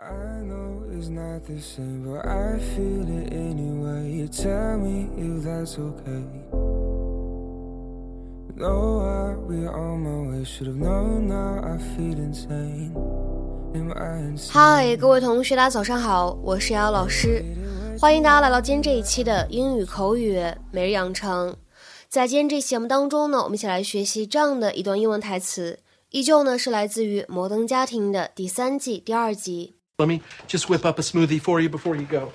I know it's not the same, but I feel it anyway. You tell me if that's okay. No, I we on my way. Should have known now. I feel insane. Am I insane? 嗨，各位同学，大家早上好，我是瑶老师，欢迎大家来到今天这一期的英语口语每日养成。在今天这期节目当中呢，我们一起来学习这样的一段英文台词，依旧呢是来自于《摩登家庭》的第三季第二集。Let me just whip up a smoothie for you before you go.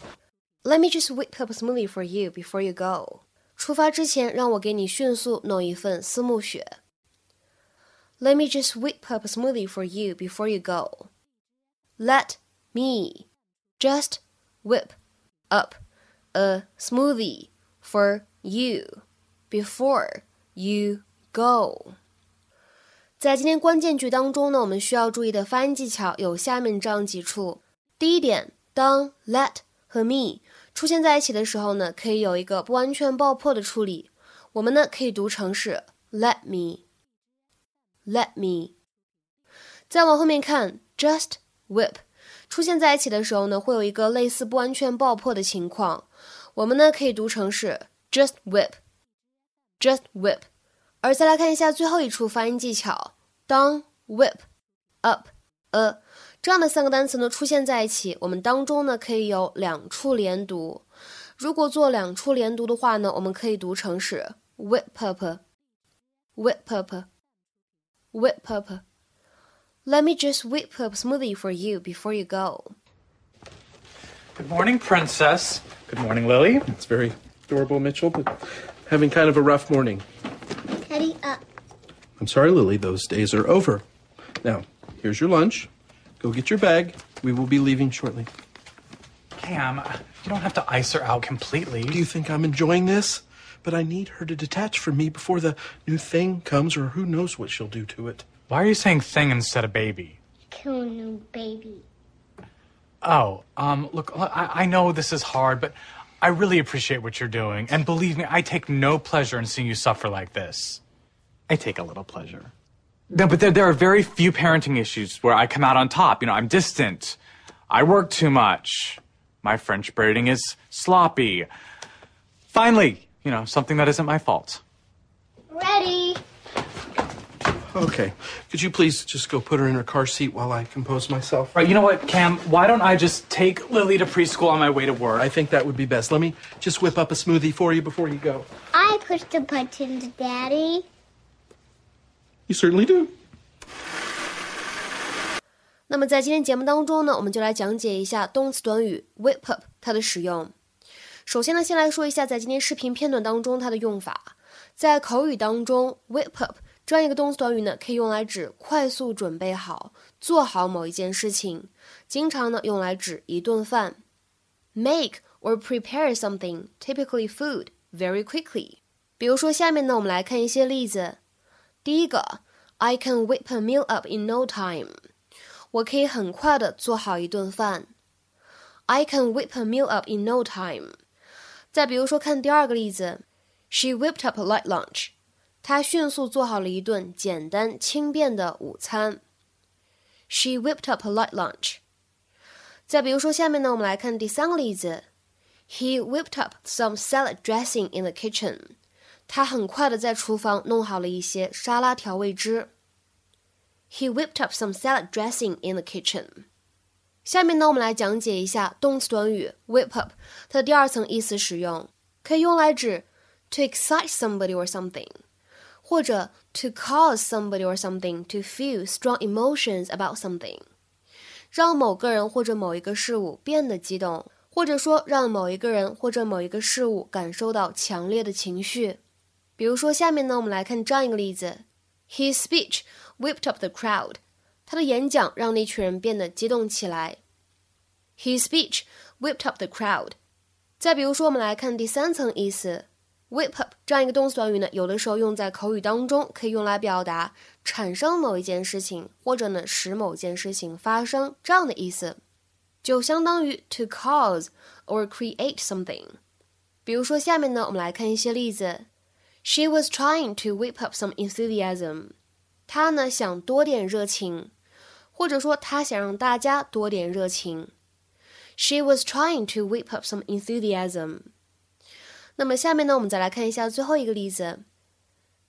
Let me just whip up a smoothie for you before you go。出发之前，让我给你迅速弄一份思慕雪。Let me just whip up a smoothie for you before you go. Let me just whip up a smoothie for you before you go. 在今天关键句当中呢，我们需要注意的发音技巧有下面这样几处。第一点，当 let 和 me 出现在一起的时候呢，可以有一个不完全爆破的处理。我们呢可以读成是 let me，let me。再往后面看，just whip 出现在一起的时候呢，会有一个类似不完全爆破的情况。我们呢可以读成是 just whip，just whip。而再来看一下最后一处发音技巧，当 whip up a 这样的三个单词呢出现在一起，我们当中呢可以有两处连读。如果做两处连读的话呢，我们可以读成是 whip up，whip up，whip up。Let me just whip up smoothie for you before you go. Good morning, Princess. Good morning, Lily. It's very adorable, Mitchell, but having kind of a rough morning. Teddy up. I'm sorry, Lily, those days are over. Now, here's your lunch. Go get your bag. We will be leaving shortly. Cam, you don't have to ice her out completely. Do you think I'm enjoying this? But I need her to detach from me before the new thing comes, or who knows what she'll do to it. Why are you saying thing instead of baby? Kill a new baby. Oh, um, look, I, I know this is hard, but I really appreciate what you're doing. And believe me, I take no pleasure in seeing you suffer like this. I take a little pleasure. No, but there, there are very few parenting issues where I come out on top. You know, I'm distant. I work too much. My French braiding is sloppy. Finally, you know, something that isn't my fault. Ready. Okay. Could you please just go put her in her car seat while I compose myself? Right, you know what, Cam? Why don't I just take Lily to preschool on my way to work? I think that would be best. Let me just whip up a smoothie for you before you go. I push the buttons, Daddy. Certainly do. 那么在今天节目当中呢，我们就来讲解一下动词短语 whip up 它的使用。首先呢，先来说一下在今天视频片段当中它的用法。在口语当中，whip up 这样一个动词短语呢，可以用来指快速准备好、做好某一件事情，经常呢用来指一顿饭。Make or prepare something, typically food, very quickly。比如说下面呢，我们来看一些例子。第一个，I can whip a meal up in no time。我可以很快的做好一顿饭。I can whip a meal up in no time。再比如说，看第二个例子，She whipped up a light lunch。她迅速做好了一顿简单轻便的午餐。She whipped up a light lunch。再比如说，下面呢，我们来看第三个例子，He whipped up some salad dressing in the kitchen。 他很快的在厨房弄好了一些沙拉调味汁。He whipped up some salad dressing in the kitchen。下面呢，我们来讲解一下动词短语 whip up 它的第二层意思使用，可以用来指 to excite somebody or something，或者 to cause somebody or something to feel strong emotions about something，让某个人或者某一个事物变得激动，或者说让某一个人或者某一个事物感受到强烈的情绪。比如说，下面呢，我们来看这样一个例子：His speech whipped up the crowd。他的演讲让那群人变得激动起来。His speech whipped up the crowd。再比如说，我们来看第三层意思，whip up 这样一个动词短语呢，有的时候用在口语当中，可以用来表达产生某一件事情，或者呢使某件事情发生这样的意思，就相当于 to cause or create something。比如说，下面呢，我们来看一些例子。She was trying to whip up some enthusiasm。她呢想多点热情。 或者说他想让大家多点热情。She was trying to whip up some enthusiasm。那么下面呢，我们再来看一下最后一个例子。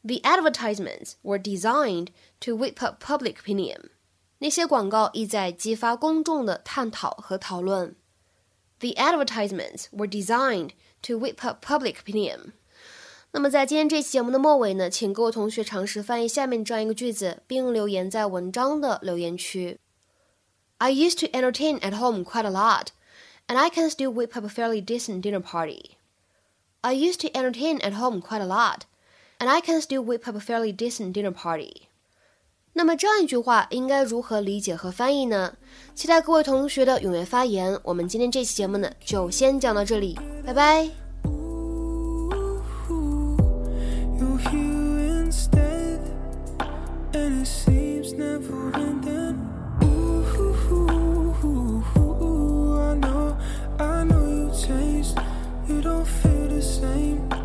The advertisements were designed to whip up public opinion。那些广告意在激发公众的探讨和讨论。The advertisements were designed to whip up public opinion。 那么在今天这期节目的末尾呢，请各位同学尝试翻译下面这样一个句子，并留言在文章的留言区。I used to entertain at home quite a lot, and I can still whip up a fairly decent dinner party. I used to entertain at home quite a lot, and I can still whip up a fairly decent dinner party. 那么这样一句话应该如何理解和翻译呢？期待各位同学的踊跃发言。我们今天这期节目呢，就先讲到这里，拜拜。You don't feel the same